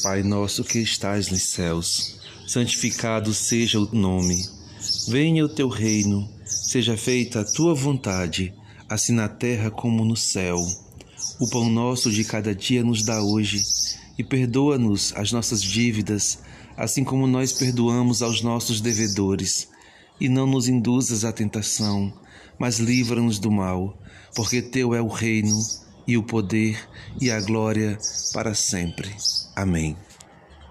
Pai nosso que estais nos céus, santificado seja o nome. Venha o teu reino, seja feita a tua vontade, assim na terra como no céu. O pão nosso de cada dia nos dá hoje, e perdoa-nos as nossas dívidas, assim como nós perdoamos aos nossos devedores. E não nos induzas à tentação, mas livra-nos do mal, porque teu é o reino, e o poder, e a glória para sempre. Amém.